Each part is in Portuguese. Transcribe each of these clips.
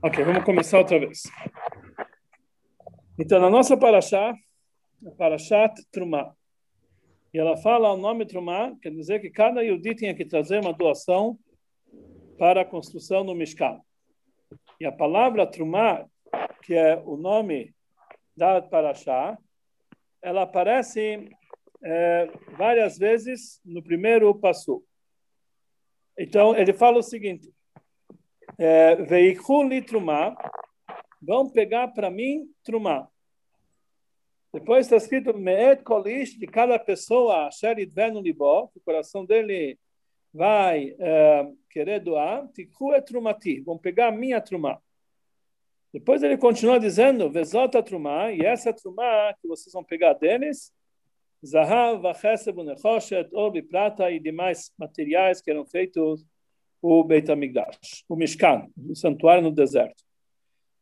Ok, vamos começar outra vez. Então, na nossa Parashá, a Parashat Trumá, e ela fala o nome Trumá, quer dizer que cada Yudi tinha que trazer uma doação para a construção do Mishkan. E a palavra Trumá, que é o nome da Parashá, ela aparece é, várias vezes no primeiro passo. Então, ele fala o seguinte, Veikuli Trumá, vão pegar para mim Trumá. Depois está escrito Me'et Kolish, de cada pessoa, Sherid Venu Libó, o coração dele vai é, querer doar, Tikhu et Trumati, vão pegar a minha Trumá. Depois ele continua dizendo, Vezota Trumá, e essa Trumá que vocês vão pegar deles, Zahav, Vacheseb, Nechoshet, Ouro e prata e demais materiais que eram feitos o Beit HaMikdash, o Mishkan, o santuário no deserto.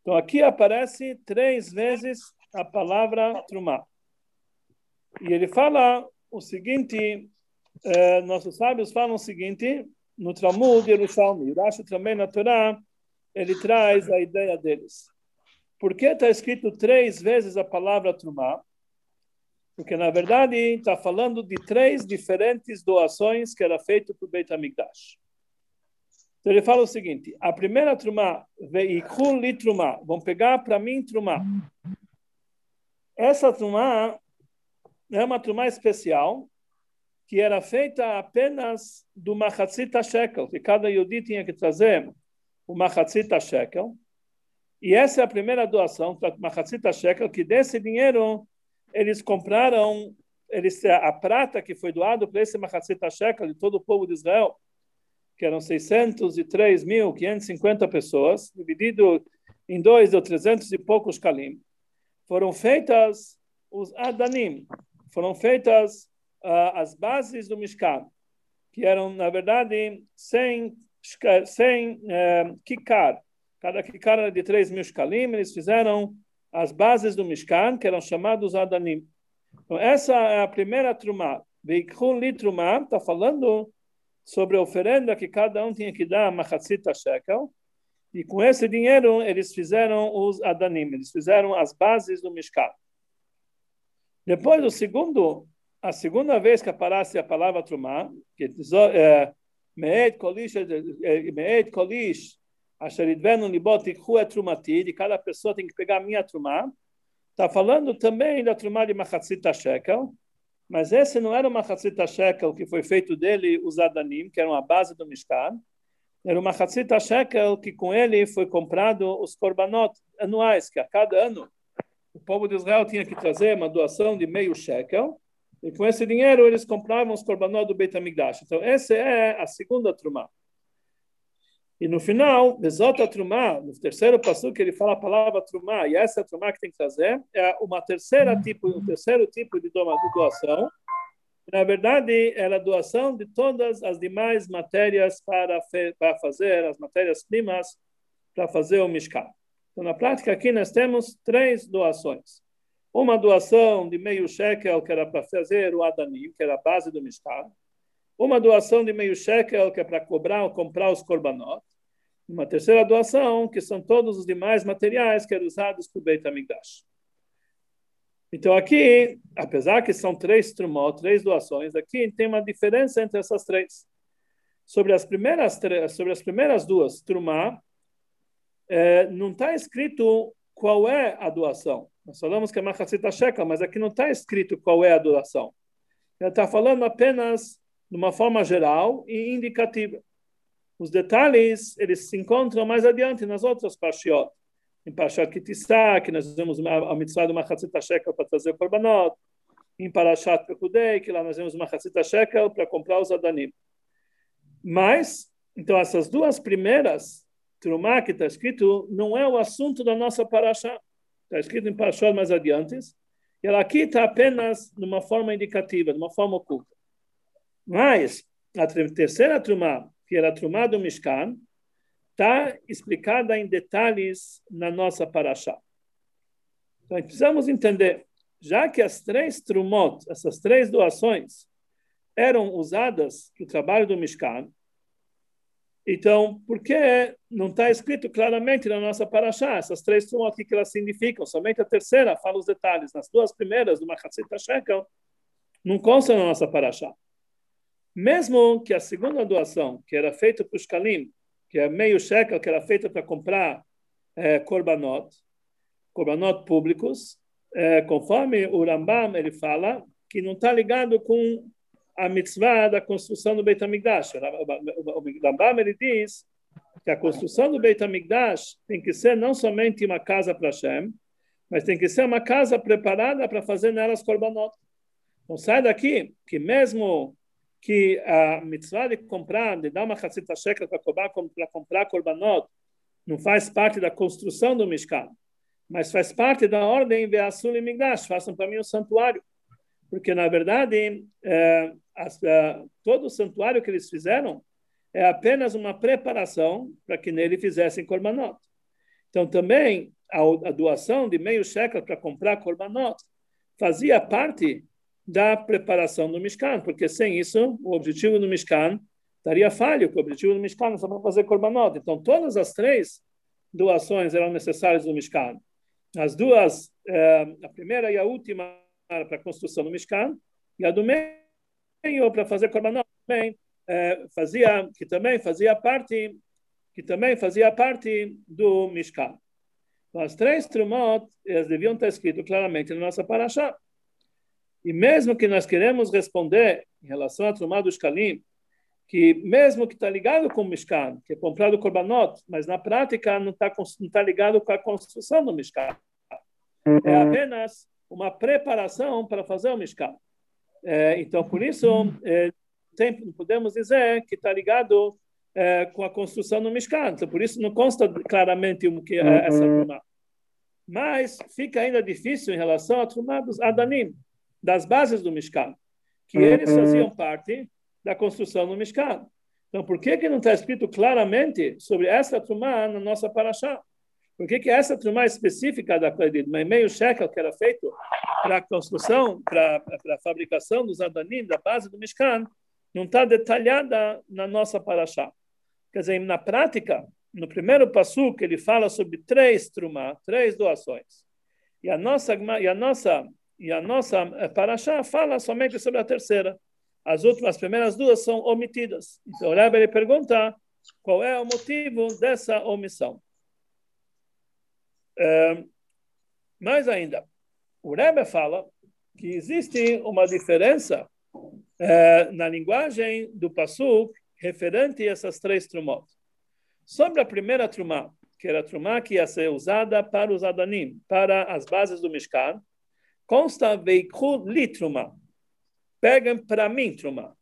Então aqui aparece três vezes a palavra Trumá. E ele fala o seguinte, eh, nossos sábios falam o seguinte, no Talmud Yerushalmi, Rashi também na Torá, ele traz a ideia deles. Por que está escrito três vezes a palavra Trumá? Porque, na verdade, está falando de três diferentes doações que era feito para o Beit HaMikdash. Então ele fala o seguinte: a primeira trumá, veikul li trumá, vão pegar para mim trumá. Essa trumá é uma trumá especial que era feita apenas do machatzita shekel, que cada yudi tinha que trazer o machatzita shekel. E essa é a primeira doação para machatzita shekel, que desse dinheiro eles compraram eles, a prata que foi doado para esse machatzita shekel de todo o povo de Israel que eram 603.550 pessoas, dividido em dois ou trezentos e poucos kalim, foram feitas os adanim, foram feitas uh, as bases do Mishkan, que eram, na verdade, 100, 100 uh, kikar. Cada kikar era de 3 mil shkalim, eles fizeram as bases do Mishkan, que eram chamados adanim. Então, essa é a primeira trumá. Veikhun li está falando sobre a oferenda que cada um tinha que dar machatzita shekel, e com esse dinheiro eles fizeram os adanim, eles fizeram as bases do Mishkan. Depois, o segundo, a segunda vez que aparece a palavra trumá, que é me'ed kolish, é, me'ed kolish, asher idvenu libot ikhu et trumati, de cada pessoa tem que pegar a minha trumá, está falando também da trumá de machatzita shekel, mas esse não era uma Hatzita Shekel que foi feito dele os Adanim, que eram a base do Mishkan. Era uma Hatzita Shekel que com ele foi comprado os Korbanot anuais, que a cada ano o povo de Israel tinha que trazer uma doação de meio shekel. E com esse dinheiro eles compravam os Korbanot do Beit HaMikdash. Então essa é a segunda Trumá. E no final, Bezota Trumá, no terceiro passo que ele fala a palavra Trumá, e essa Trumá que tem que trazer, é uma terceira tipo, um terceiro tipo de doação. Na verdade, é a doação de todas as demais matérias para, para fazer, as matérias-primas para fazer o Mishkan. Então, na prática, aqui nós temos três doações. Uma doação de meio shekel, que era para fazer o Adanim, que era a base do Mishkan uma doação de meio shekel, que é para cobrar, comprar os korbanot. Uma terceira doação, que são todos os demais materiais que eram usados para o Beit HaMikdash. Então aqui, apesar que são três trumot, três doações, aqui tem uma diferença entre essas três. Sobre as primeiras, sobre as primeiras duas, trumá, é, não está escrito qual é a doação. Nós falamos que é Machatzita Shekel, mas aqui não está escrito qual é a doação. Ele está falando apenas de uma forma geral e indicativa. Os detalhes, eles se encontram mais adiante nas outras parshiot. Em Parashat Kitissá, que nós vemos a mitzvah do Machatzita Shekel para trazer o Korbanot. Em Parashat Pekudei, que lá nós vemos o Machatzita Shekel para comprar os Adanim. Mas, então essas duas primeiras, Trumá, que está escrito, não é o assunto da nossa Parashá. Está escrito em Parashat mais adiante. E ela aqui está apenas de uma forma indicativa, de uma forma oculta. Mas a terceira trumá, que era a trumá do Mishkan, está explicada em detalhes na nossa paraxá. Então, precisamos entender, já que as três trumot, essas três doações, eram usadas para o trabalho do Mishkan, Então, por que não está escrito claramente na nossa paraxá? Essas três trumot, o que elas significam? Somente a terceira fala os detalhes. Nas duas primeiras, do Machatzita Shekel, não consta na nossa paraxá. Mesmo que a segunda doação, que era feita para os Kalim, que é meio shekel, que era feita para comprar é, korbanot, korbanot públicos, é, conforme o Rambam ele fala, que não está ligado com a mitzvah da construção do Beit HaMikdash. O Rambam ele diz que a construção do Beit HaMikdash tem que ser não somente uma casa para Hashem, mas tem que ser uma casa preparada para fazer nelas korbanot. Então sai daqui que mesmo que a mitzvah de comprar, de dar uma racita shekel para comprar, para comprar korbanot, não faz parte da construção do Mishkan, mas faz parte da ordem Veasul e Migdash, façam para mim o um santuário. Porque, na verdade, é, todo o santuário que eles fizeram é apenas uma preparação para que nele fizessem korbanot. Então, também, a, a doação de meio shekel para comprar korbanot fazia parte da preparação do Mishkan, porque sem isso, o objetivo do Mishkan estaria falho, que o objetivo do Mishkan é só para fazer korbanot. Então, todas as três doações eram necessárias no Mishkan. As duas, eh, a primeira e a última, para a construção do Mishkan, e a do meio para fazer korbanot também eh, fazia, que também fazia parte, que também fazia parte do Mishkan. Então, as três trumot, elas deviam estar escritas claramente na nossa paraxá. E mesmo que nós queremos responder em relação à trumá dos Kalim, que mesmo que está ligado com o Mishkan, que é comprado Korbanot, mas na prática não está não tá ligado com a construção do Mishkan. É uhum. apenas uma preparação para fazer o Mishkan. É, então, por isso, é, tem, podemos dizer que está ligado é, com a construção do Mishkan. Então, por isso, não consta claramente o que é essa uhum. Trumá. Mas fica ainda difícil em relação à Trumá dos Adanim, das bases do Mishkan, que eles uhum. faziam parte da construção do Mishkan. Então, por que, que não está escrito claramente sobre essa Trumá na nossa Parashá? Por que, que essa Trumá específica da Kledid, meio shekel que era feito para a construção, para a fabricação dos Adanim, da base do Mishkan, não está detalhada na nossa Parashá? Quer dizer, na prática, no primeiro passo que ele fala sobre três Trumá, três doações. E a nossa, e a nossa, e a nossa Parashá fala somente sobre a terceira. As últimas, as primeiras duas são omitidas. Então, o Rebbe pergunta qual é o motivo dessa omissão. É, mais ainda, o Rebbe fala que existe uma diferença é, na linguagem do Passuk referente a essas três trumot. Sobre a primeira trumá, que era a trumá que ia ser usada para os Adanim, para as bases do Mishkan, consta veikhu li trumá, pegam para mim trumá.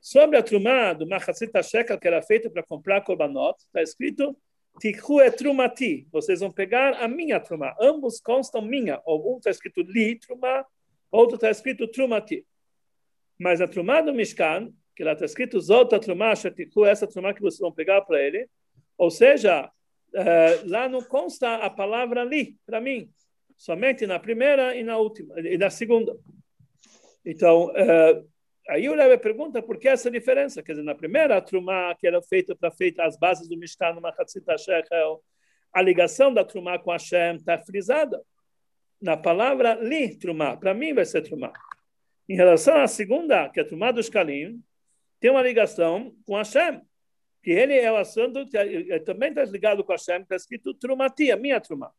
Sobre a trumá do Machatzita Shekel, que era feita para comprar korbanot, está escrito Tikhu é trumati. Vocês vão pegar a minha trumá. Ambos constam minha. Um está escrito li trumá, outro está escrito trumati. Mas a trumá do Mishkan, que lá está escrito zota trumá shetikhu, essa trumá que vocês vão pegar para ele. Ou seja, uh, lá não consta a palavra li, para mim. Somente na primeira e na última, e na segunda. Então, uh, aí o Rebbe pergunta por que essa diferença. Quer dizer, na primeira Trumá, que era feita para feita as bases do Mishkan, no Machatzita Shekel, a ligação da Trumá com Hashem está frisada. Na palavra li, Trumá, para mim vai ser Trumá. Em relação à segunda, que é a Trumá dos Kalim, tem uma ligação com Hashem, que ele é o assunto que ele também está ligado com Hashem, está escrito Trumati, a minha Trumá.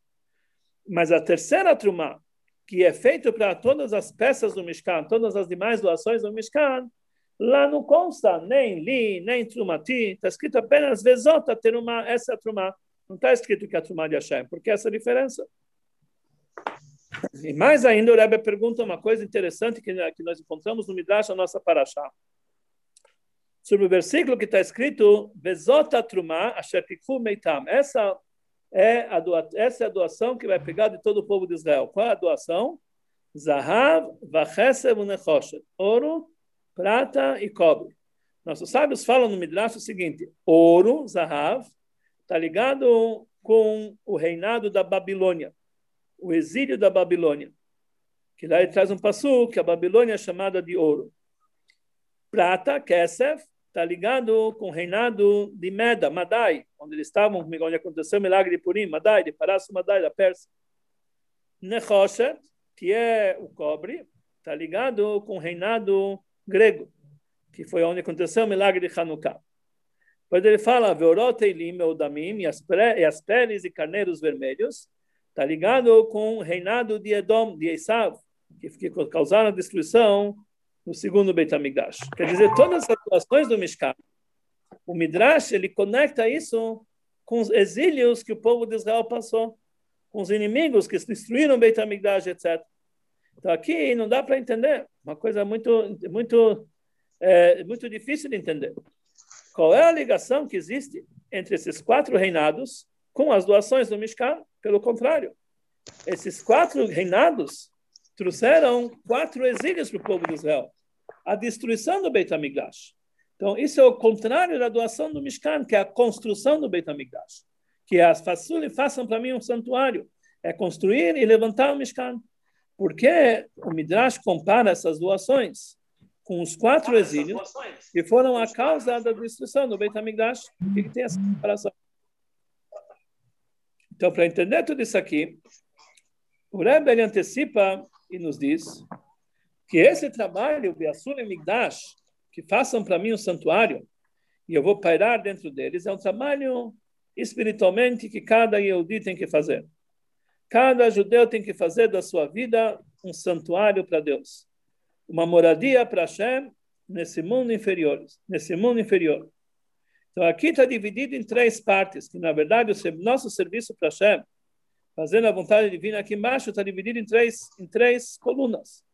Mas a terceira Trumá, que é feito para todas as peças do Mishkan, todas as demais doações do Mishkan, lá não consta nem li, nem trumati, está escrito apenas vezota teruma, essa é trumá. Não está escrito que é a trumá de Hashem, porque essa é a diferença. E mais ainda, o Rebbe pergunta uma coisa interessante que, que nós encontramos no Midrash, a nossa Parashá. Sobre o versículo que está escrito, Vezota trumá, asher meitam. Essa é a doa, essa é a doação que vai pegar de todo o povo de Israel. Qual é a doação? Zahav, Vachesem Unechoshet. Ouro, prata e cobre. Nossos sábios falam no Midrash o seguinte: ouro, Zahav, está ligado com o reinado da Babilônia, o exílio da Babilônia. Que lá ele traz um passo que a Babilônia é chamada de ouro. Prata, Kesef, está ligado com o reinado de Meda, Madai, onde eles estavam, onde aconteceu o milagre de Purim, Madai, de Parasu Madai, da Pérsia. Nechoshet, que é o cobre, está ligado com o reinado grego, que foi onde aconteceu o milagre de Hanukkah. Depois ele fala, Veoroteilim, Eudamim, e as peles e carneiros vermelhos, está ligado com o reinado de Edom, de Esav, que, que causaram a destruição no segundo Beit HaMikdash. Quer dizer, todas as atuações do Mishkan, o Midrash, ele conecta isso com os exílios que o povo de Israel passou, com os inimigos que destruíram Beit HaMikdash, etc. Então aqui não dá para entender, uma coisa muito, muito, é, muito difícil de entender. Qual é a ligação que existe entre esses quatro reinados com as doações do Mishkan? Pelo contrário, esses quatro reinados trouxeram quatro exílios para o povo de Israel a destruição do Beit HaMikdash. Então, isso é o contrário da doação do Mishkan, que é a construção do Beit HaMikdash. Que as façulem façam para mim um santuário. É construir e levantar o Mishkan. Porque o Midrash compara essas doações com os quatro exílios que foram a causa da destruição do Beit HaMikdash. Por que, tem essa comparação? Então, para entender tudo isso aqui, o Rebbe ele antecipa e nos diz que esse trabalho, Biasur e Migdash, que façam para mim um santuário, e eu vou pairar dentro deles, é um trabalho espiritualmente que cada Yehudi tem que fazer. Cada judeu tem que fazer da sua vida um santuário para Deus. Uma moradia para Hashem nesse mundo inferior. Nesse mundo inferior. Então aqui está dividido em três partes, que na verdade o nosso serviço para Hashem, fazendo a vontade divina aqui embaixo, está dividido em três, em três colunas.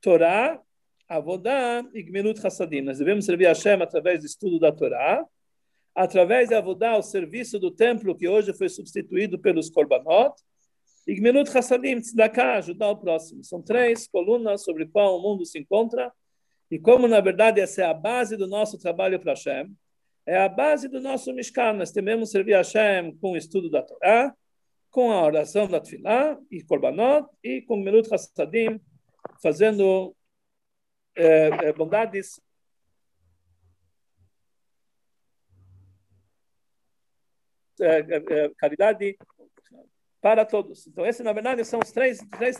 Torá, Avodá e Gmilut Hassadim. Nós devemos servir a Hashem através do estudo da Torá, através de Avodá, o serviço do templo que hoje foi substituído pelos Korbanot, e Gmilut Hassadim, Tzedakah, ajudar o próximo. São três colunas sobre qual o mundo se encontra, e como, na verdade, essa é a base do nosso trabalho para Hashem, é a base do nosso Mishkan. Nós devemos servir a Hashem com o estudo da Torá, com a oração da Tfilah e Korbanot, e com Gmilut Hassadim, fazendo é, é, bondades é, é, caridade para todos. Então, esses, na verdade, são os três, três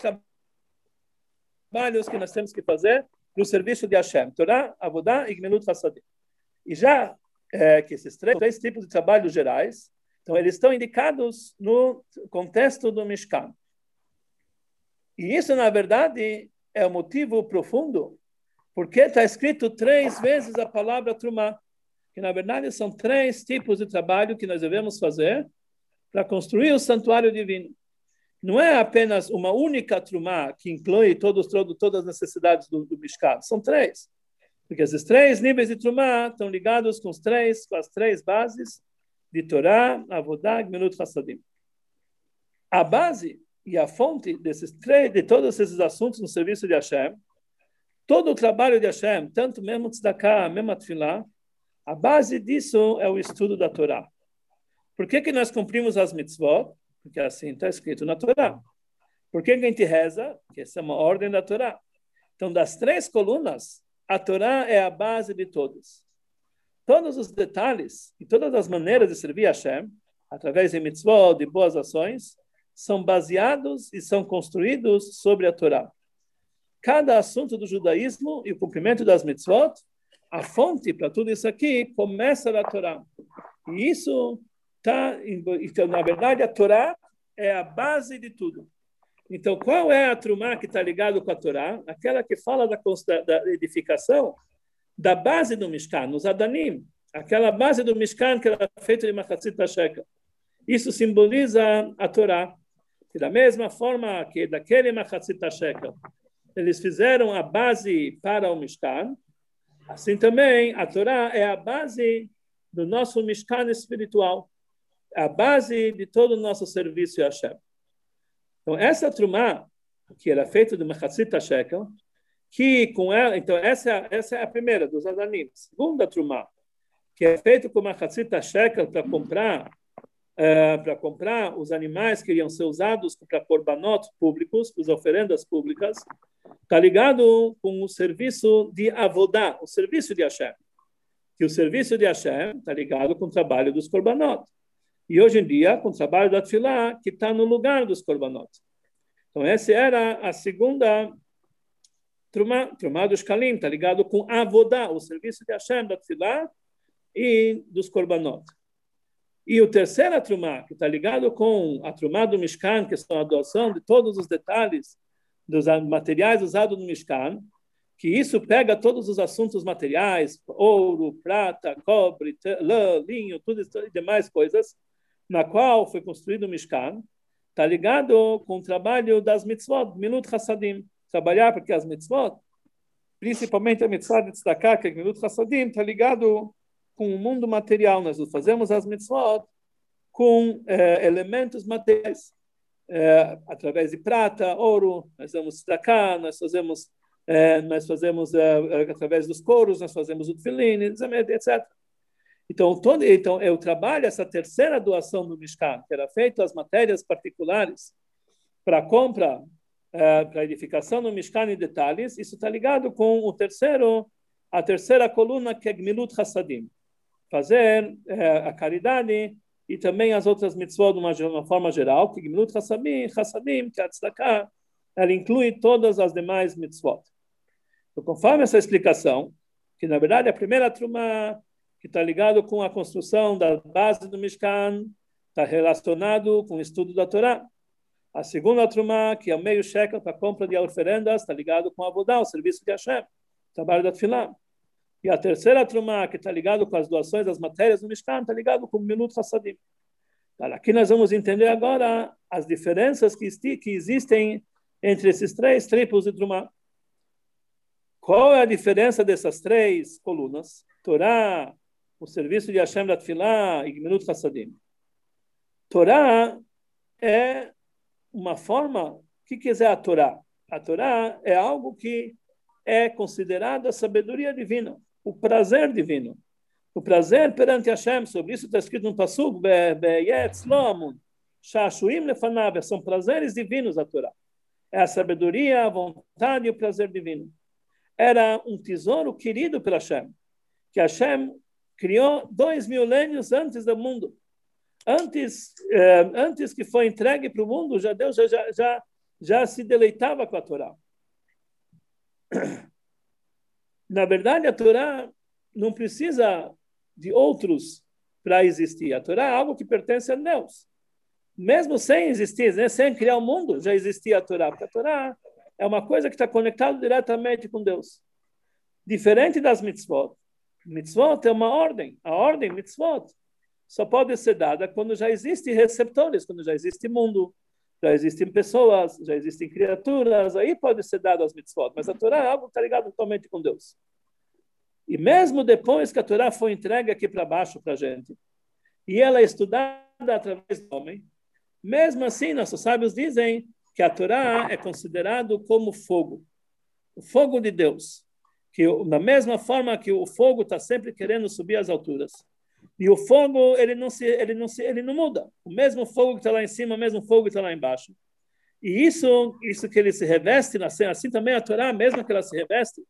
trabalhos que nós temos que fazer no serviço de Hashem. Torá, Avodá e Gmilut Hassadim. E já é, que esses três, três tipos de trabalhos gerais, então, eles estão indicados no contexto do Mishkan. E isso, na verdade, é o motivo profundo porque está escrito três vezes a palavra trumá, que na verdade são três tipos de trabalho que nós devemos fazer para construir o santuário divino. Não é apenas uma única trumá que inclui todos, todo, todas as necessidades do, do Mishkan, são três. Porque esses três níveis de trumá estão ligados com, os três, com as três bases de Torá, Avodah, Gmilut, Hassadim. A base e a fonte desses três, de todos esses assuntos no serviço de Hashem, todo o trabalho de Hashem, tanto mesmo tzedakah, mesmo tefillah, a base disso é o estudo da Torá. Por que, que nós cumprimos as mitzvot? Porque assim está escrito na Torá. Por que, que a gente reza? Porque essa é uma ordem da Torá. Então, das três colunas, a Torá é a base de todos. Todos os detalhes e todas as maneiras de servir a Hashem, através de mitzvot, de boas ações, são baseados e são construídos sobre a Torá. Cada assunto do judaísmo e o cumprimento das mitzvot, a fonte para tudo isso aqui começa da Torá. E isso está, então, na verdade, a Torá é a base de tudo. Então, qual é a trumá que está ligado com a Torá? Aquela que fala da, da edificação da base do Mishkan, nos Adanim. Aquela base do Mishkan que era feita de Machatzit Shekel. Isso simboliza a Torá que da mesma forma que daquele Machatzit Shekel, eles fizeram a base para o Mishkan, assim também a Torá é a base do nosso Mishkan espiritual, a base de todo o nosso serviço a Hashem. Então, essa Trumá, que era feita do Machatzit Shekel, que com ela, então essa, essa é a primeira dos Adanim. Segunda Trumá, que é feita com Machatzit Shekel para comprar uh, para comprar os animais que iriam ser usados para korbanot públicos, para as oferendas públicas, está ligado com o serviço de avodá, o serviço de Hashem. que o serviço de Hashem está ligado com o trabalho dos korbanot. E hoje em dia, com o trabalho da Tfilá, que está no lugar dos korbanot. Então, essa era a segunda Trumá, Trumá dos Kalim, está ligado com Avodá, o serviço de Hashem, da Tfilá e dos korbanot. E o terceiro Trumá, que está ligado com a Trumá do Mishkan, que são a doação de todos os detalhes dos materiais usados no Mishkan, que isso pega todos os assuntos materiais, ouro, prata, cobre, lã, linho, tudo isso e demais coisas, na qual foi construído o Mishkan, está ligado com o trabalho das mitzvot, Minut Hassadim, trabalhar porque as mitzvot, principalmente a mitzvah de destacar que é Minut Hassadim, está ligado com o mundo material. Nós fazemos as mitzvot com eh, elementos materiais, eh, através de prata, ouro, nós damos destacar, nós fazemos é, nós fazemos através dos coros, nós fazemos o tefilim, etc. Então, todo, então, eu trabalho essa terceira doação do Mishkan, que era feito as matérias particulares para compra, para edificação do Mishkan em detalhes, isso está ligado com o terceiro, a terceira coluna, que é Gmilut Hassadim, fazer é, a caridade e também as outras mitzvot de uma, de uma forma geral, que Gmilut Hassadim, Hassadim que é ela inclui todas as demais mitzvot. Então, conforme essa explicação, que na verdade a primeira truma que está ligado com a construção da base do Mishkan, está relacionado com o estudo da Torá. A segunda truma, que é o meio shekel para a compra de oferendas, está ligado com a Avodá, o serviço de Hashem, o trabalho da Tfilá. E a terceira truma, que está ligado com as doações das matérias do Mishkan, está ligado com o Minut Hassadim. Aqui nós vamos entender agora as diferenças que, que existem entre esses três tipos de truma. Qual é a diferença dessas três colunas? Torá, o serviço de Hashem da e Gminut Hassadim. Torá é uma forma, o que quer dizer a Torá? A Torá é algo que é considerado a sabedoria divina, o prazer divino. O prazer perante Hashem, sobre isso está escrito no Pasuk, Beyetz Lomun, Shashuim Lefanav, são prazeres divinos a Torá. É a sabedoria, a vontade e o prazer divino era um tesouro querido pela Hashem, que Hashem criou dois milênios antes do mundo. Antes, eh, antes que foi entregue para o mundo, já Deus já, já, já, já se deleitava com a Torá. Na verdade, a Torá não precisa de outros para existir. A Torá é algo que pertence a Deus. Mesmo sem existir, né? sem criar o mundo, já existia a Torá. Porque a Torá é uma coisa que está conectada diretamente com Deus. Diferente das mitzvot. Mitzvot é uma ordem. A ordem, mitzvot, só pode ser dada quando já existem receptores, quando já existe mundo, já existem pessoas, já existem criaturas, aí pode ser dado as mitzvot. Mas a Torá é algo que está ligado totalmente com Deus. E mesmo depois que a Torá foi entregue aqui para baixo para a gente, e ela é estudada através do homem, mesmo assim, nossos sábios dizem que a Torá é considerado como fogo, o fogo de Deus, que da mesma forma que o fogo está sempre querendo subir às alturas, e o fogo ele não se ele não se ele não muda, o mesmo fogo que está lá em cima, o mesmo fogo que está lá embaixo. E isso isso que ele se reveste na assim também a Torá, mesmo que ela se reveste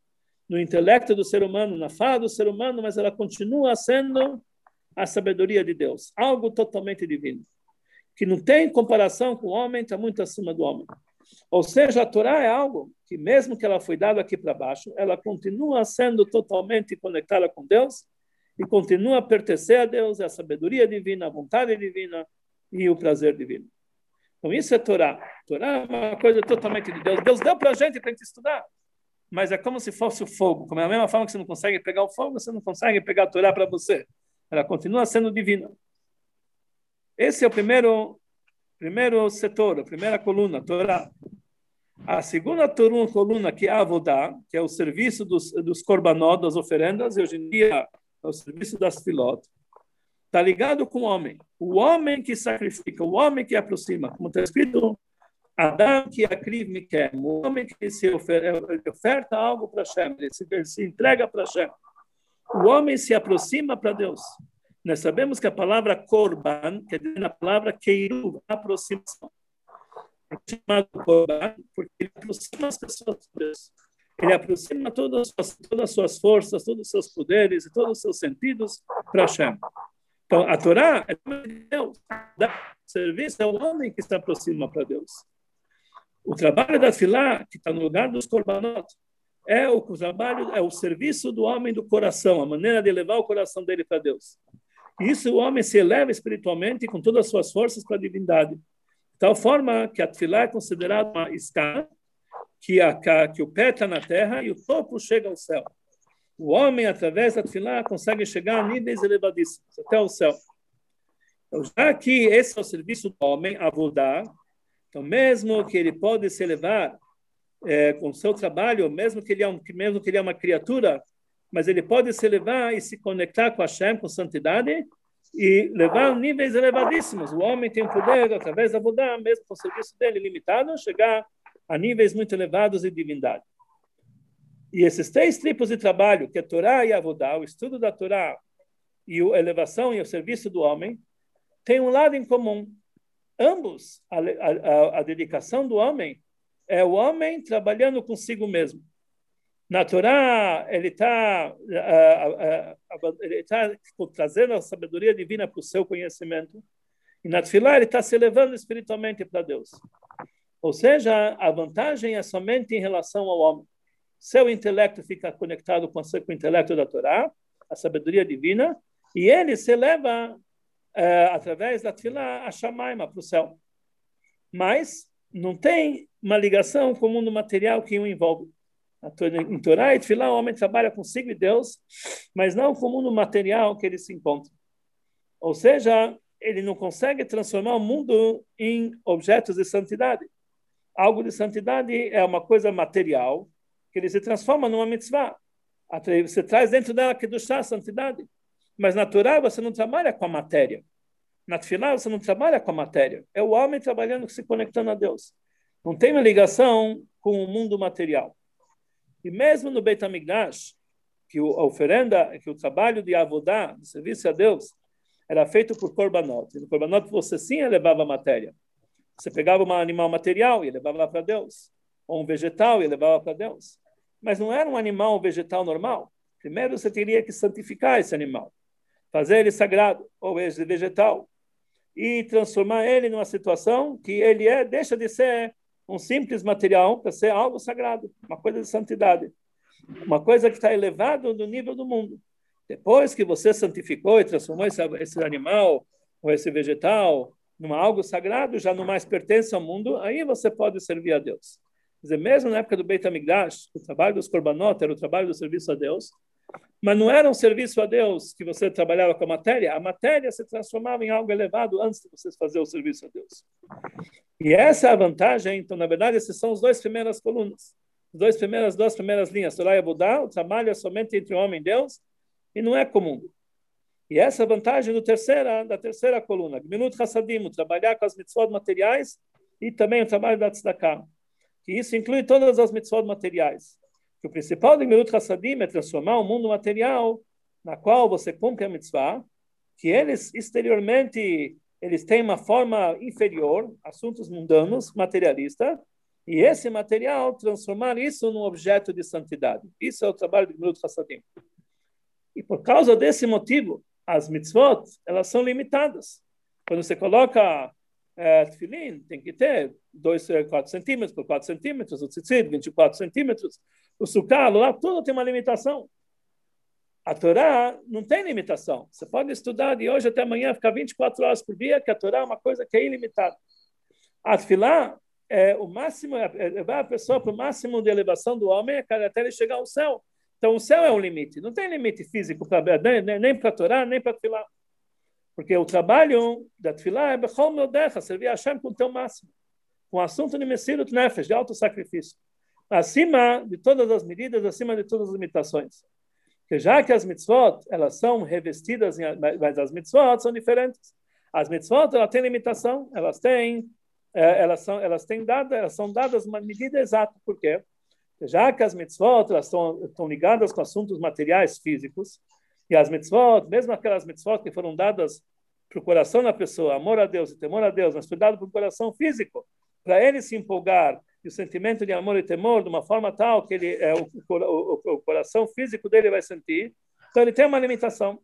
no intelecto do ser humano, na fala do ser humano, mas ela continua sendo a sabedoria de Deus, algo totalmente divino que não tem comparação com o homem, está muito acima do homem. Ou seja, a Torá é algo que, mesmo que ela foi dada aqui para baixo, ela continua sendo totalmente conectada com Deus e continua a pertencer a Deus, é a sabedoria divina, a vontade divina e o prazer divino. Então, isso é Torá. Torá é uma coisa totalmente de Deus. Deus deu para a gente a gente estudar. Mas é como se fosse o fogo. Como é a mesma forma que você não consegue pegar o fogo, você não consegue pegar a Torá para você. Ela continua sendo divina. Esse é o primeiro, primeiro setor, a primeira coluna, Torá. A segunda coluna, que é a Avodá, que é o serviço dos, dos korbanot, das oferendas, e hoje em dia é o serviço das filot, está ligado com o homem. O homem que sacrifica, o homem que aproxima, como está escrito, Adam que acrive me quer, o homem que se oferta algo para Hashem, ele se, se entrega para Hashem. O homem se aproxima para Deus. Nós sabemos que a palavra korban quer dizer a palavra keiruv, aproximação. É chamado korban porque ele aproxima as pessoas de Deus. Ele aproxima todas, todas as suas forças, todos os seus poderes e todos os seus sentidos para Hashem. Então, a Torá é Deus. O serviço é o homem que se aproxima para Deus. O trabalho da Filá, que está no lugar dos korbanot, é o trabalho, é o serviço do homem do coração, a maneira de levar o coração dele para Deus. E isso o homem se eleva espiritualmente com todas as suas forças para a divindade. De tal forma que a Tfilá é considerada uma escada, que, a, que o pé está na terra e o topo chega ao céu. O homem, através da Tfilá, consegue chegar a níveis elevadíssimos, até o céu. Então, já que esse é o serviço do homem, a Vodá, então mesmo que ele pode se elevar é, com seu trabalho, mesmo que, ele é um, mesmo que ele é uma criatura, mas ele pode se elevar e se conectar com a Hashem, com santidade, e levar níveis elevadíssimos. O homem tem o poder, através da Buda, mesmo com o serviço dele limitado, chegar a níveis muito elevados de divindade. E esses três tipos de trabalho, que é Torá e a Vodá, o estudo da Torá e a elevação e o serviço do homem, tem um lado em comum. Ambos, a, a, a dedicação do homem é o homem trabalhando consigo mesmo. Na Torá, ele está ele tá trazendo a sabedoria divina para o seu conhecimento. E na Tfilá, ele está se elevando espiritualmente para Deus. Ou seja, a vantagem é somente em relação ao homem. Seu intelecto fica conectado com o intelecto da Torá, a sabedoria divina, e ele se eleva é, através da Tfilá a Shamaima, para o céu. Mas não tem uma ligação com o mundo material que o envolve. Em Torá e Tfilá, o homem trabalha consigo e Deus, mas não com o mundo material que ele se encontra. Ou seja, ele não consegue transformar o mundo em objetos de santidade. Algo de santidade é uma coisa material que ele se transforma numa mitzvah. Você traz dentro dela que chá santidade. Mas na você não trabalha com a matéria. Na Tfilá você não trabalha com a matéria. É o homem trabalhando, se conectando a Deus. Não tem uma ligação com o mundo material. E mesmo no Beit HaMikdash, que a oferenda, que o trabalho de avodá, de serviço a Deus, era feito por korbanot. E no korbanot você sim elevava a matéria. Você pegava um animal material e levava para Deus, ou um vegetal e levava para Deus. Mas não era um animal ou vegetal normal. Primeiro você teria que santificar esse animal, fazer ele sagrado, ou esse vegetal, e transformar ele numa situação que ele é, deixa de ser um simples material para ser algo sagrado, uma coisa de santidade, uma coisa que está elevado no nível do mundo. Depois que você santificou e transformou esse, esse animal ou esse vegetal numa algo sagrado, já não mais pertence ao mundo, aí você pode servir a Deus. Quer dizer, mesmo na época do Beit HaMikdash, o trabalho dos korbanot era o trabalho do serviço a Deus, mas não era um serviço a Deus que você trabalhava com a matéria, a matéria se transformava em algo elevado antes de você fazer o serviço a Deus. E essa é a vantagem, então, na verdade, esses são os dois primeiras colunas. As duas primeiras, duas primeiras linhas, Torá e Budá, o trabalho é somente entre o homem e Deus, e não é comum. E essa é a vantagem do terceira, da terceira coluna, Minut Hassadim, trabalhar com as mitzvot materiais e também o trabalho da tzedakah. Que isso inclui todas as mitzvot materiais que o principal de Milut Hassadim é transformar o mundo material na qual você cumpre a mitzvah, que eles exteriormente eles têm uma forma inferior, assuntos mundanos, materialista, e esse material transformar isso num objeto de santidade. Isso é o trabalho de Milut Hassadim. E por causa desse motivo, as mitzvot, elas são limitadas. Quando você coloca é, tefilim, tem que ter 2, 4 centímetros por 4 centímetros, o tzitzit, 24 centímetros, o sucalo, lá tudo tem uma limitação. A Torá não tem limitação. Você pode estudar de hoje até amanhã, ficar 24 horas por dia, que a Torá é uma coisa que é ilimitada. A Tfilá é o máximo, é, é levar a pessoa para o máximo de elevação do homem até ele chegar ao céu. Então, o céu é um limite. Não tem limite físico pra, nem, para Torá, nem para Tfilá. Porque o trabalho da Tfilá é Bechol Meldecha, servir a Hashem com o teu máximo. Com o assunto de Messirut Nefesh, de auto sacrifício acima de todas as medidas, acima de todas as limitações. Que já que as mitzvot, elas são revestidas, em, mas as mitzvot são diferentes. As mitzvot, elas têm limitação, elas têm, é, elas são, elas têm dada, elas são dadas uma medida exata. Por quê? Já que as mitzvot, elas estão, estão ligadas com assuntos materiais físicos, e as mitzvot, mesmo aquelas mitzvot que foram dadas para o coração da pessoa, amor a Deus e temor a Deus, mas foi dado para o coração físico, para ele se empolgar e o sentimento de amor e temor de uma forma tal que ele, é, o, o, o, coração físico dele vai sentir. Então, ele tem uma limitação.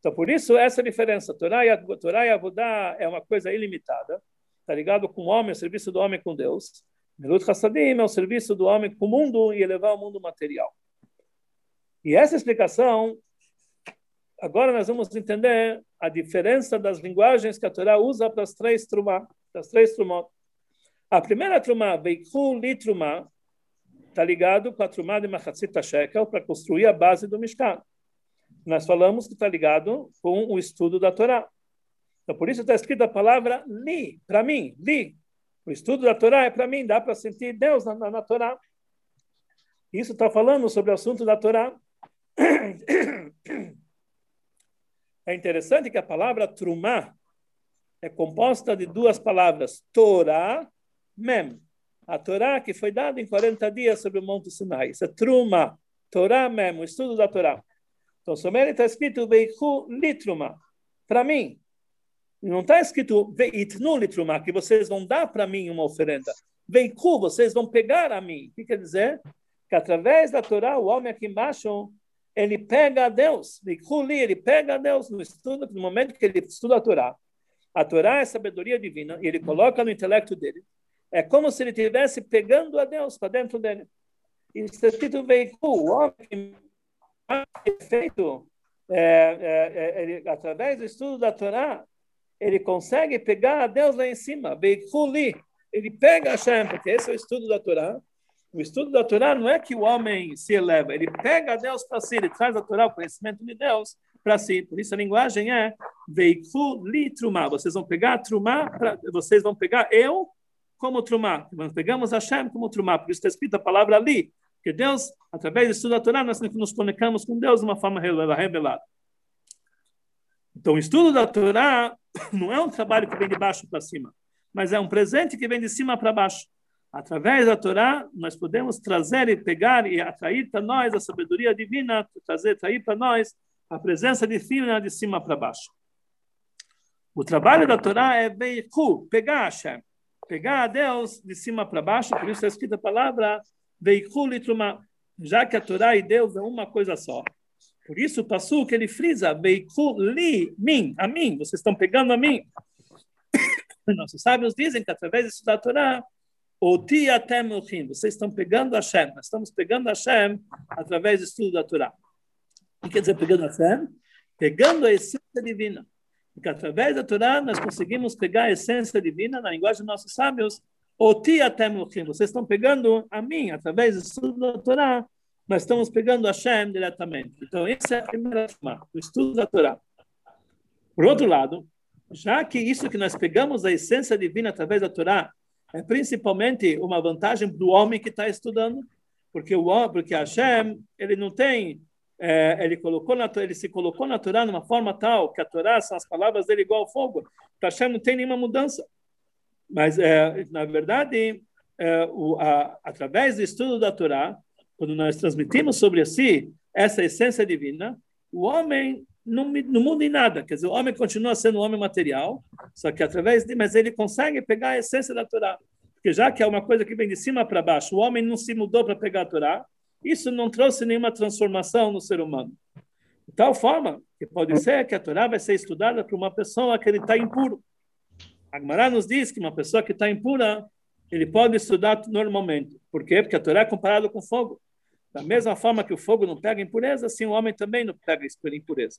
Então, por isso, essa diferença. Torá e, Torá e Abudá é uma coisa ilimitada. Está ligado com o homem, o serviço do homem com Deus. Milut Hassadim é o serviço do homem com o mundo e elevar o mundo material. E essa explicação, agora nós vamos entender a diferença das linguagens que a Torá usa para as três trumá, das três trumot. A primeira trumá, li trumá, está ligado com a trumá de Machatzita Shekel para construir a base do Mishkan. Nós falamos que está ligado com o estudo da Torá. Então, por isso está escrita a palavra li, para mim, li. O estudo da Torá é para mim, dá para sentir Deus na, na, na Torá. Isso está falando sobre o assunto da Torá. É interessante que a palavra trumá é composta de duas palavras, Torá, Mem. A Torá que foi dada em 40 dias sobre o Monte Sinai. Isso é truma, Torá Mem, o estudo da Torá. Então, somente está escrito Veichu Litruma, para mim. Não está escrito Veitnu que vocês vão dar para mim uma oferenda. Veichu, vocês vão pegar a mim. O que quer dizer? Que através da Torá, o homem aqui embaixo ele pega a Deus. Ele pega a Deus no estudo, no momento que ele estuda a Torá. A Torá é sabedoria divina e ele coloca no intelecto dele. É como se ele estivesse pegando a Deus para dentro dele. E está escrito veículo, o homem feito é, é, é, através do estudo da Torá, ele consegue pegar a Deus lá em cima. Veículo, ele pega Hashem, porque esse é o estudo da Torá. O estudo da Torá não é que o homem se eleva, ele pega Deus para si, ele traz a Torá, o conhecimento de Deus para si. Por isso a linguagem é veículo li trumá. Vocês vão pegar trumá, pra, vocês vão pegar eu como trumá. Nós pegamos Hashem como trumá. Por isso está escrita a palavra ali, que Deus, através do estudo da Torá, nós nos conectamos com Deus de uma forma revelada. Então, o estudo da Torá não é um trabalho que vem de baixo para cima, mas é um presente que vem de cima para baixo. Através da Torá, nós podemos trazer e pegar e atrair para nós a sabedoria divina, trazer, atrair para nós a presença divina de cima para baixo. O trabalho da Torá é veicu, pegar Hashem, pegar a Deus de cima para baixo, por isso é escrita a palavra veicu litruma, já que a Torá e Deus é uma coisa só. Por isso o que ele frisa, li, mim, a mim, vocês estão pegando a mim. Nossos sábios dizem que através disso da Torá, Oti até Vocês estão pegando Hashem. Nós estamos pegando Hashem através do estudo da Torá. O que quer dizer pegando Hashem? Pegando a essência divina. Porque através da Torá nós conseguimos pegar a essência divina na linguagem dos nossos sábios. Oti até Vocês estão pegando a mim através do estudo da Torá. Nós estamos pegando Hashem diretamente. Então, essa é a primeira forma, o estudo da Torá. Por outro lado, já que isso que nós pegamos a essência divina através da Torá é principalmente uma vantagem do homem que está estudando, porque o porque Hashem ele não tem é, ele colocou na, ele se colocou na Torá uma forma tal que a Torá são as palavras dele igual ao fogo. Para Hashem não tem nenhuma mudança. Mas é, na verdade, é, o, a, através do estudo da Torá, quando nós transmitimos sobre si essa essência divina, o homem não, não muda em nada. Quer dizer, o homem continua sendo um homem material, só que através de, mas ele consegue pegar a essência da Torá. Porque já que é uma coisa que vem de cima para baixo, o homem não se mudou para pegar a Torá, isso não trouxe nenhuma transformação no ser humano. De tal forma que pode ser que a Torá vai ser estudada por uma pessoa que ele está impuro. A Gemara nos diz que uma pessoa que está impura, ele pode estudar normalmente. Por quê? Porque a Torá é comparada com fogo. Da mesma forma que o fogo não pega impureza, assim o homem também não pega impureza.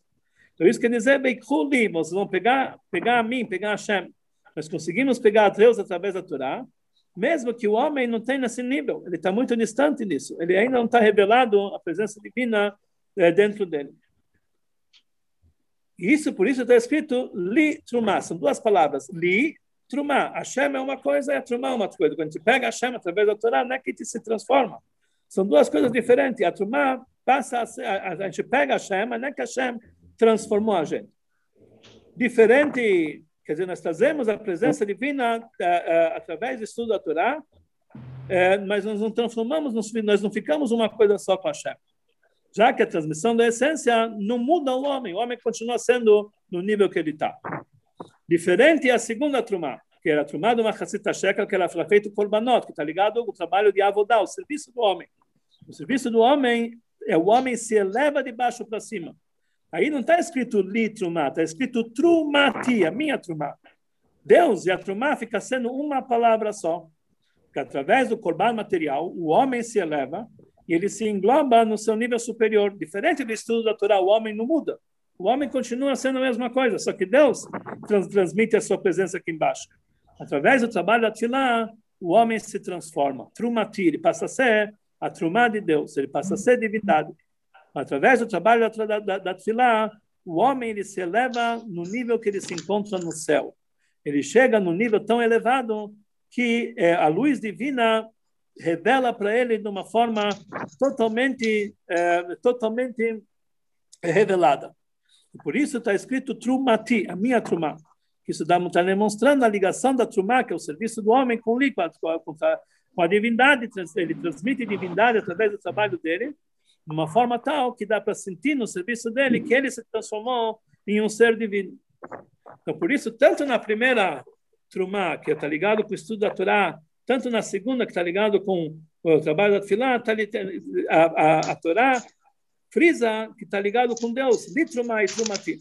Então isso quer dizer, vocês vão pegar, pegar a mim, pegar a Hashem. Nós conseguimos pegar a Deus através da Torá, mesmo que o homem não tenha nesse nível, ele está muito distante disso, ele ainda não está revelado a presença divina é, dentro dele. Isso, por isso está escrito li trumá, são duas palavras, li trumá. Hashem é uma coisa, é trumá é uma coisa. Quando a gente pega Hashem através da Torá, não é que a gente se transforma. São duas coisas diferentes. A Trumá passa a, ser, a, a, gente pega a Hashem, mas não é que a Hashem transformou a gente. Diferente, quer dizer, nós trazemos a presença divina uh, uh, através do estudo da Torá, uh, mas nós não transformamos, nós não ficamos uma coisa só com a Hashem. Já que a transmissão da essência não muda o homem, o homem continua sendo no nível que ele está. Diferente é a segunda Trumá, que era Trumá do Machatzita Shekel, que era feito Korbanot, que está ligado ao trabalho de Avodá, o serviço do homem. O serviço do homem é o homem se eleva de baixo para cima. Aí não está escrito li está escrito trumati, a minha trumá. Deus e a trumá fica sendo uma palavra só. Que através do corban material, o homem se eleva e ele se engloba no seu nível superior. Diferente do estudo da Torá, o homem não muda. O homem continua sendo a mesma coisa, só que Deus trans transmite a sua presença aqui embaixo. Através do trabalho da Tilá, o homem se transforma. Trumati, ele passa a ser a trumá de Deus, ele passa a ser divindade. Através do trabalho da, da, da, Tfilá, o homem ele se eleva no nível que ele se encontra no céu. Ele chega no nível tão elevado que é, a luz divina revela para ele de uma forma totalmente, é, totalmente revelada. Por isso está escrito Trumati, a minha Trumá. Isso está demonstrando a ligação da Trumá, que é o serviço do homem com, com, com a divindade. Ele transmite divindade através do trabalho dele de uma forma tal que dá para sentir no serviço dele que ele se transformou em um ser divino. Então, por isso, tanto na primeira Trumá, que está ligado com o estudo da Torá, tanto na segunda, que está ligado com o trabalho da Tfilá, tá, a, a, a Torá frisa que está ligado com Deus, Litrumá e Trumati.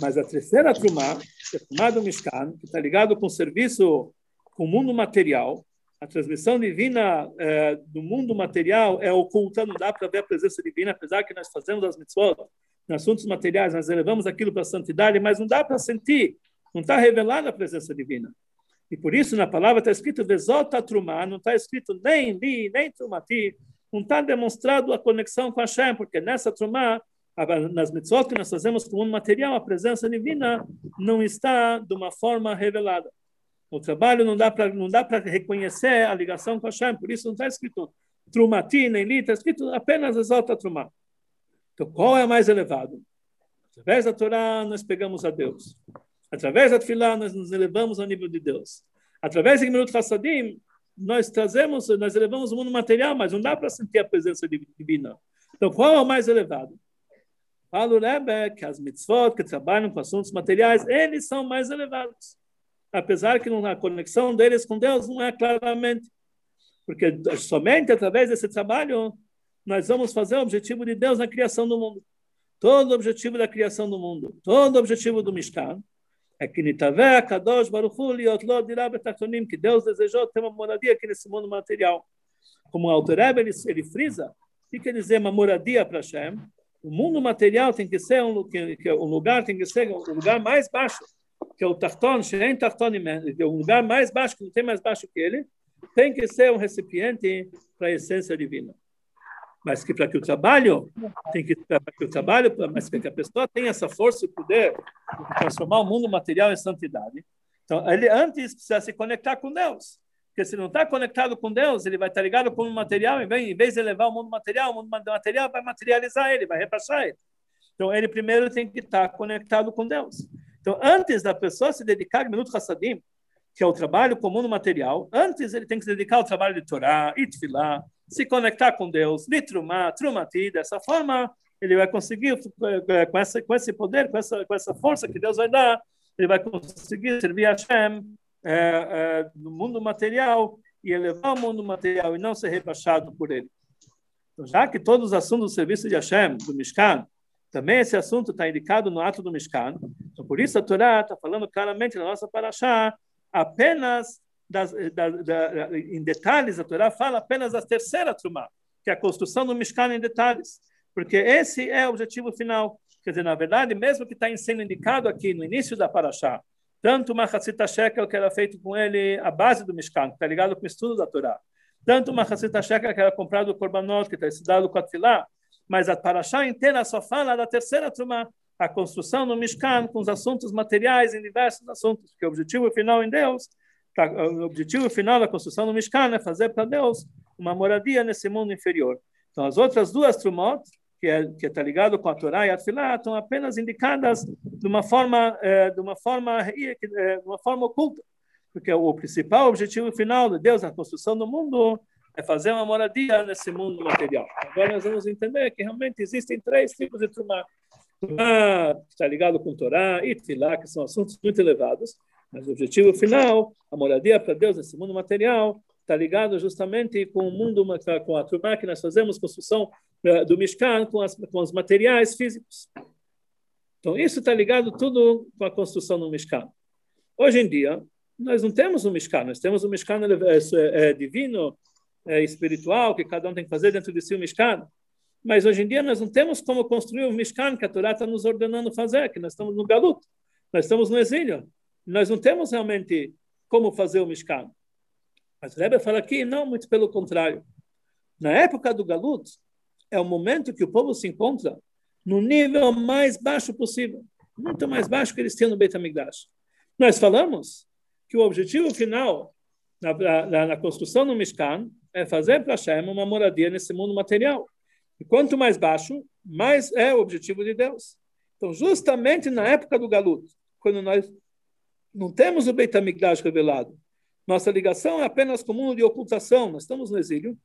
Mas a terceira Trumá, que é Trumá do Mishkan, que está ligado com o serviço com o mundo material, a transmissão divina é, do mundo material é oculta, não dá para ver a presença divina, apesar que nós fazemos as mitzvot, em assuntos materiais, nós elevamos aquilo para a santidade, mas não dá para sentir, não está revelada a presença divina. E por isso na palavra está escrito Vezota Trumá, não está escrito nem Li, nem Trumati, não está demonstrado a conexão com a Hashem, porque nessa Trumá, nas mitzvot que nós fazemos com o mundo material, a presença divina não está de uma forma revelada. O trabalho não dá para reconhecer a ligação com Hashem, por isso não está escrito Trumati, nem Li, está escrito apenas exalta Trumá. Então, qual é mais elevado? Através da Torá, nós pegamos a Deus. Através da Tfilá, nós nos elevamos ao nível de Deus. Através de Gemilut Hassadim, nós trazemos, nós elevamos o mundo material, mas não dá para sentir a presença divina. Então, qual é o mais elevado? Fala o Rebbe que as mitzvot que trabalham com assuntos materiais, eles são mais elevados apesar que a conexão deles com Deus não é claramente. Porque somente através desse trabalho nós vamos fazer o objetivo de Deus na criação do mundo. Todo o objetivo da criação do mundo, todo o objetivo do Mishkan, é que Nitaveh, Kadosh, Baruchu, Liotlo, Dirab, que Deus desejou ter uma moradia aqui nesse mundo material. Como o Alter ele, ele frisa, o que quer dizer uma moradia para Hashem? O mundo material tem que ser um, que, que, um lugar, tem que ser um lugar mais baixo que é o Tarton, Shein Tarton, que é o lugar mais baixo, que não tem mais baixo que ele, tem que ser um recipiente para a essência divina. Mas que para que o trabalho, tem que, para que o trabalho, mas que a pessoa tenha essa força e poder de transformar o mundo material em santidade, então ele antes precisa se conectar com Deus. Porque se não está conectado com Deus, ele vai estar ligado com o material, em vez de elevar o mundo material, o mundo material vai materializar ele, vai repassar ele. Então ele primeiro tem que estar conectado com Deus. Então, antes da pessoa se dedicar Minuto Hassadim, que é o trabalho comum no material, antes ele tem que se dedicar ao trabalho de Torá, Itfilá, se conectar com Deus, Litrumá, Trumati, dessa forma ele vai conseguir, eh, com, essa, com esse poder, com essa, com essa força que Deus vai dar, ele vai conseguir servir a Hashem é, é, no mundo material e elevar o mundo material e não ser rebaixado por ele. Então, já que todos os assuntos do serviço de Hashem, do Mishkan, também esse assunto está indicado no ato do Mishkan. Então, por isso a Torá está falando claramente na nossa paraxá apenas das, da, da, em detalhes, a Torá fala apenas da terceira trumá, que é a construção do Mishkan em detalhes, porque esse é o objetivo final. Quer dizer, na verdade, mesmo que está sendo indicado aqui no início da paraxá, tanto o Machatzita Shekel, que era feito com ele a base do Mishkan, que está ligado com o estudo da Torá, tanto o Machatzita Shekel, que era comprado do Korbanot, que está estudado com a Tfilah, mas a Parashá inteira só fala da terceira Trumá, a construção no Mishkan com os assuntos materiais em diversos assuntos, porque o objetivo final em Deus, tá, o objetivo final da construção do Mishkan é fazer para Deus uma moradia nesse mundo inferior. Então, as outras duas Trumot, que é está ligado com a Torá e a Tfilah, estão apenas indicadas de uma forma, é, de uma forma, é, de uma forma oculta, porque o principal objetivo final de Deus na construção do mundo é fazer uma moradia nesse mundo material. Agora nós vamos entender que realmente existem três tipos de Trumá. Trumá está ligado com Torá e Tfilá, que são assuntos muito elevados. Mas o objetivo final, a moradia para Deus nesse mundo material, está ligado justamente com o mundo, com a turma que nós fazemos, construção eh, do Mishkan, com, as, com os materiais físicos. Então, isso está ligado tudo com a construção do Mishkan. Hoje em dia, nós não temos um Mishkan, nós temos um Mishkan é, é, divino, é, espiritual, que cada um tem que fazer dentro de si o Mishkan. Mas hoje em dia nós não temos como construir o Mishkan que a Torá está nos ordenando fazer, que nós estamos no Galut, nós estamos no exílio. Nós não temos realmente como fazer o Mishkan. Mas o Rebbe fala aqui, não, muito pelo contrário. Na época do Galut, é o momento que o povo se encontra no nível mais baixo possível, muito mais baixo que eles tinham no Beit HaMikdash. Nós falamos que o objetivo final na, na, na construção do Mishkan é fazer para Hashem uma moradia nesse mundo material. E quanto mais baixo, mais é o objetivo de Deus. Então, justamente na época do Galut, quando nós não temos o Beit HaMikdash revelado, nossa ligação é apenas com o mundo de ocultação, nós estamos no exílio,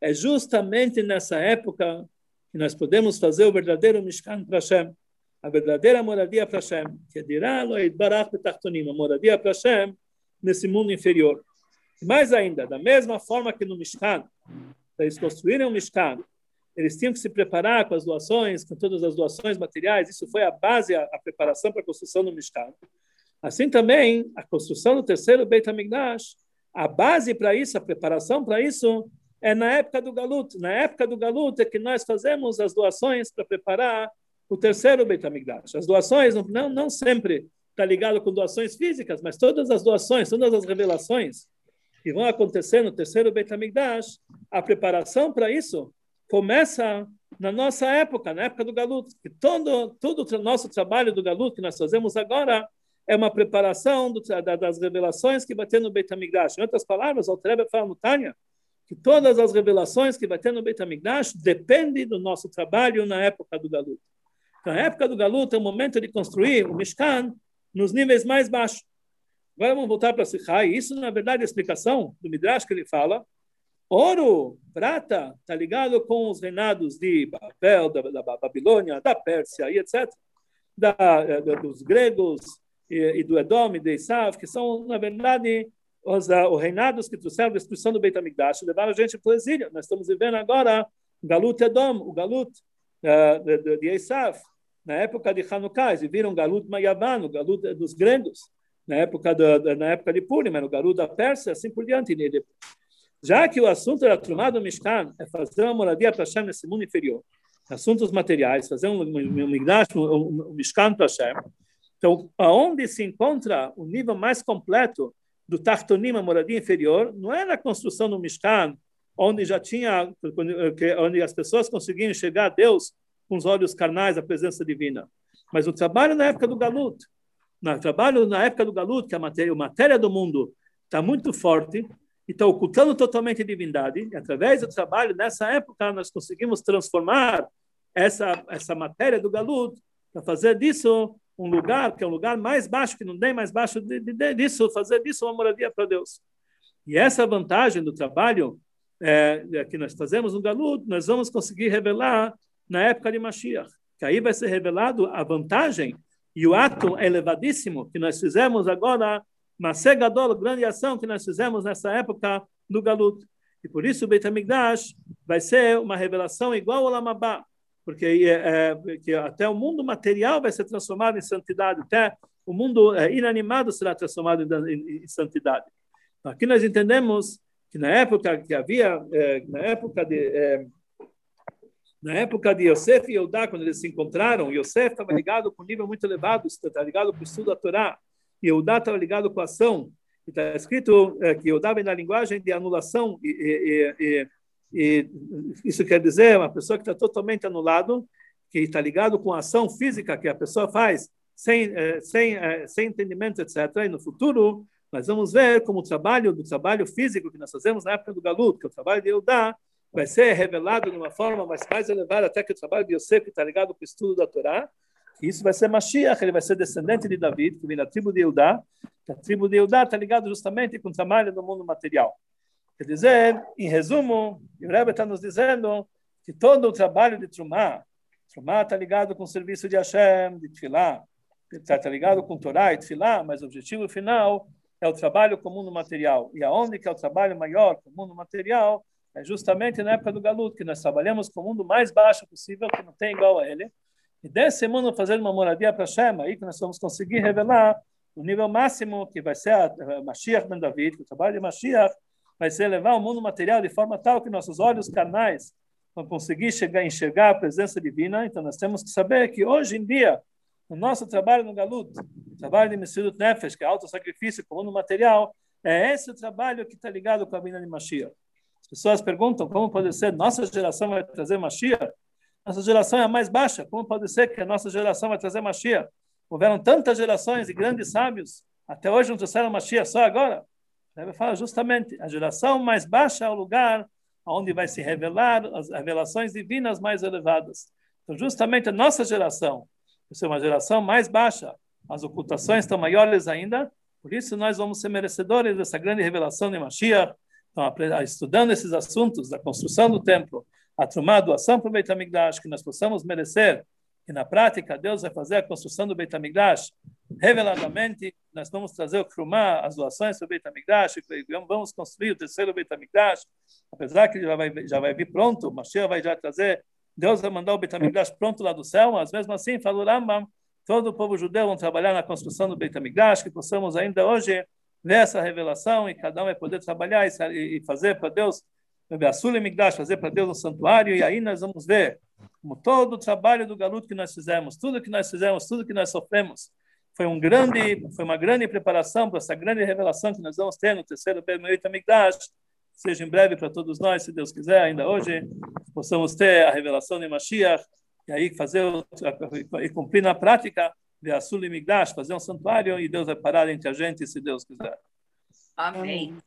é justamente nessa época que nós podemos fazer o verdadeiro Mishkan para Hashem, a verdadeira moradia para Hashem, que é dirá a moradia para Hashem nesse mundo inferior. Mais ainda, da mesma forma que no Mishkan, para eles construírem um Mishkan, eles tinham que se preparar com as doações, com todas as doações materiais, isso foi a base, a, preparação para a construção do Mishkan. Assim também, a construção do terceiro Beit HaMikdash, a base para isso, a preparação para isso, é na época do Galut. Na época do Galut é que nós fazemos as doações para preparar o terceiro Beit HaMikdash. As doações não, não, não sempre está ligado com doações físicas, mas todas as doações, todas as revelações que vão acontecer no terceiro Beit HaMikdash, a preparação para isso começa na nossa época, na época do Galut. Que todo, todo o nosso trabalho do Galut que nós fazemos agora é uma preparação do, da, das revelações que vai ter no Beit HaMikdash. Em outras palavras, o Trebe fala no Tânia que todas as revelações que vai ter no Beit HaMikdash dependem do nosso trabalho na época do Galut. Então, a época do Galut é o momento de construir o Mishkan nos níveis mais baixos. Agora vamos voltar para Sichai. Isso, na verdade, é a explicação do Midrash que ele fala. Ouro, prata, está ligado com os reinados de Babel, da, da Babilônia, da Pérsia e etc. Da, da, dos gregos e, e, do Edom e de Isav, que são, na verdade, os, uh, os reinados que trouxeram a destruição do Beit HaMikdash, levaram a gente para o exílio. Nós estamos vivendo agora Galut Edom, o Galut uh, de, de. Na época de Hanukkah, eles viram Galut Mayavan, o Galut dos gregos na época, do, na época de Purim, no Garu da Pérsia, assim por diante. Já que o assunto era Trumá do Mishkan, é fazer uma moradia para Hashem nesse mundo inferior, assuntos materiais, fazer um, um, um, um Mishkan para Hashem. Então, aonde se encontra o nível mais completo do Tartonim, a moradia inferior, não é na construção do Mishkan, onde já tinha, onde as pessoas conseguiam chegar a Deus com os olhos carnais, a presença divina, mas o trabalho na época do Galut, no trabalho na época do Galut, que a matéria, a matéria do mundo está muito forte e está ocultando totalmente a divindade, e através do trabalho nessa época nós conseguimos transformar essa essa matéria do Galut para fazer disso um lugar que é um lugar mais baixo que não tem mais baixo de, de, disso fazer disso uma moradia para Deus. E essa vantagem do trabalho é, é, que nós fazemos no Galut nós vamos conseguir revelar na época de Mashiach que aí vai ser revelado a vantagem e o ato elevadíssimo que nós fizemos agora, uma Segadol, grande ação que nós fizemos nessa época no Galut. E por isso o Beit HaMikdash vai ser uma revelação igual ao Lamabá, porque é, é, até o mundo material vai ser transformado em santidade, até o mundo é, inanimado será transformado em, em, em santidade. Então, aqui nós entendemos que na época que havia, é, na época de é, na época de Yosef e Eudá, quando eles se encontraram, Yosef estava ligado com um nível muito elevado, estava ligado com o estudo da Torá, e Eudá estava ligado com a ação. Está escrito é, que Eudá vem na linguagem de anulação, e, e, e, e, isso quer dizer uma pessoa que está totalmente anulado, que está ligado com a ação física que a pessoa faz, sem, é, sem, é, sem entendimento, etc. E no futuro, nós vamos ver como o trabalho do trabalho físico que nós fazemos na época do Galut, que é o trabalho de Eudá, vai ser revelado de uma forma mais, mais elevada, até que o trabalho de Yosef está ligado com o estudo da Torá. E isso vai ser Mashiach, ele vai ser descendente de David, que vem da tribo de Eudá. A tribo de Eudá está ligado justamente com o trabalho do mundo material. Quer dizer, em resumo, o Rebbe está nos dizendo que todo o trabalho de Trumá, Trumá está ligado com o serviço de Hashem, de Tfilá, está tá ligado com Torá e Tfilá, mas o objetivo final é o trabalho com o mundo material. E aonde que é o trabalho maior com o mundo material? É justamente na época do Galut, que nós trabalhamos com o mundo mais baixo possível, que não tem igual a ele. E desse mundo fazer uma moradia para Shem, aí que nós vamos conseguir revelar o nível máximo que vai ser a Mashiach Ben David, o trabalho de Mashiach vai ser levar o mundo material de forma tal que nossos olhos carnais vão conseguir chegar enxergar a presença divina. Então nós temos que saber que hoje em dia o nosso trabalho no Galut, o trabalho de Messirut Nefesh, que é alto sacrifício com o mundo material, é esse o trabalho que está ligado com a vinda de Mashiach. As pessoas perguntam como pode ser nossa geração vai trazer Mashiach? Nossa geração é a mais baixa. Como pode ser que a nossa geração vai trazer Mashiach? Houveram tantas gerações e grandes sábios, até hoje não trouxeram Mashiach, só agora. Ele fala justamente, a geração mais baixa é o lugar onde vai se revelar as revelações divinas mais elevadas. Então, justamente a nossa geração, é uma geração mais baixa, as ocultações estão maiores ainda, por isso nós vamos ser merecedores dessa grande revelação de Mashiach, então, estudando esses assuntos da construção do templo, a trumá, doação para o Beit que nós possamos merecer, e na prática Deus vai fazer a construção do Beit HaMikdash reveladamente, nós vamos trazer o trumá, as doações para o Beit HaMikdash, vamos construir o terceiro Beit HaMikdash, apesar que já vai, já vai vir pronto, o Mashiach vai já trazer Deus vai mandar o Beit HaMikdash pronto lá do céu, mas mesmo assim, falou Rambam, todo o povo judeu vão trabalhar na construção do Beit HaMikdash, que possamos ainda hoje ver essa revelação e cada um vai poder trabalhar e fazer para Deus, fazer para Deus um santuário, e aí nós vamos ver como todo o trabalho do galuto que nós fizemos, tudo que nós fizemos, tudo que nós sofremos, foi um grande, foi uma grande preparação para essa grande revelação que nós vamos ter no terceiro Beit HaMikdash, seja em breve para todos nós, se Deus quiser, ainda hoje, possamos ter a revelação de Mashiach, e aí fazer, e cumprir na prática, de Asul Migdash, fazer um santuário, e Deus vai parar entre a gente, se Deus quiser. Amém.